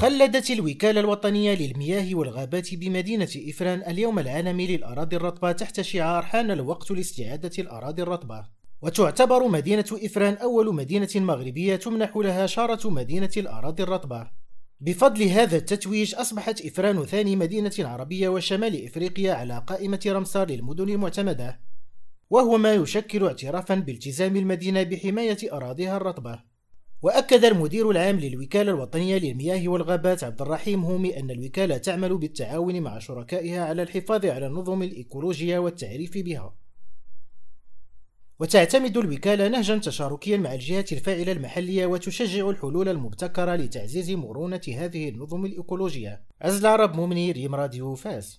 خلدت الوكالة الوطنية للمياه والغابات بمدينة إفران اليوم العالمي للأراضي الرطبة تحت شعار حان الوقت لاستعادة الأراضي الرطبة. وتعتبر مدينة إفران أول مدينة مغربية تمنح لها شارة مدينة الأراضي الرطبة. بفضل هذا التتويج أصبحت إفران ثاني مدينة عربية وشمال إفريقيا على قائمة رمسار للمدن المعتمدة. وهو ما يشكل اعترافا بالتزام المدينة بحماية أراضيها الرطبة. وأكد المدير العام للوكالة الوطنية للمياه والغابات عبد الرحيم هومي أن الوكالة تعمل بالتعاون مع شركائها على الحفاظ على النظم الإيكولوجية والتعريف بها. وتعتمد الوكالة نهجا تشاركيا مع الجهات الفاعلة المحلية وتشجع الحلول المبتكرة لتعزيز مرونة هذه النظم الإيكولوجية. عزل عرب مؤمني ريم راديو فاس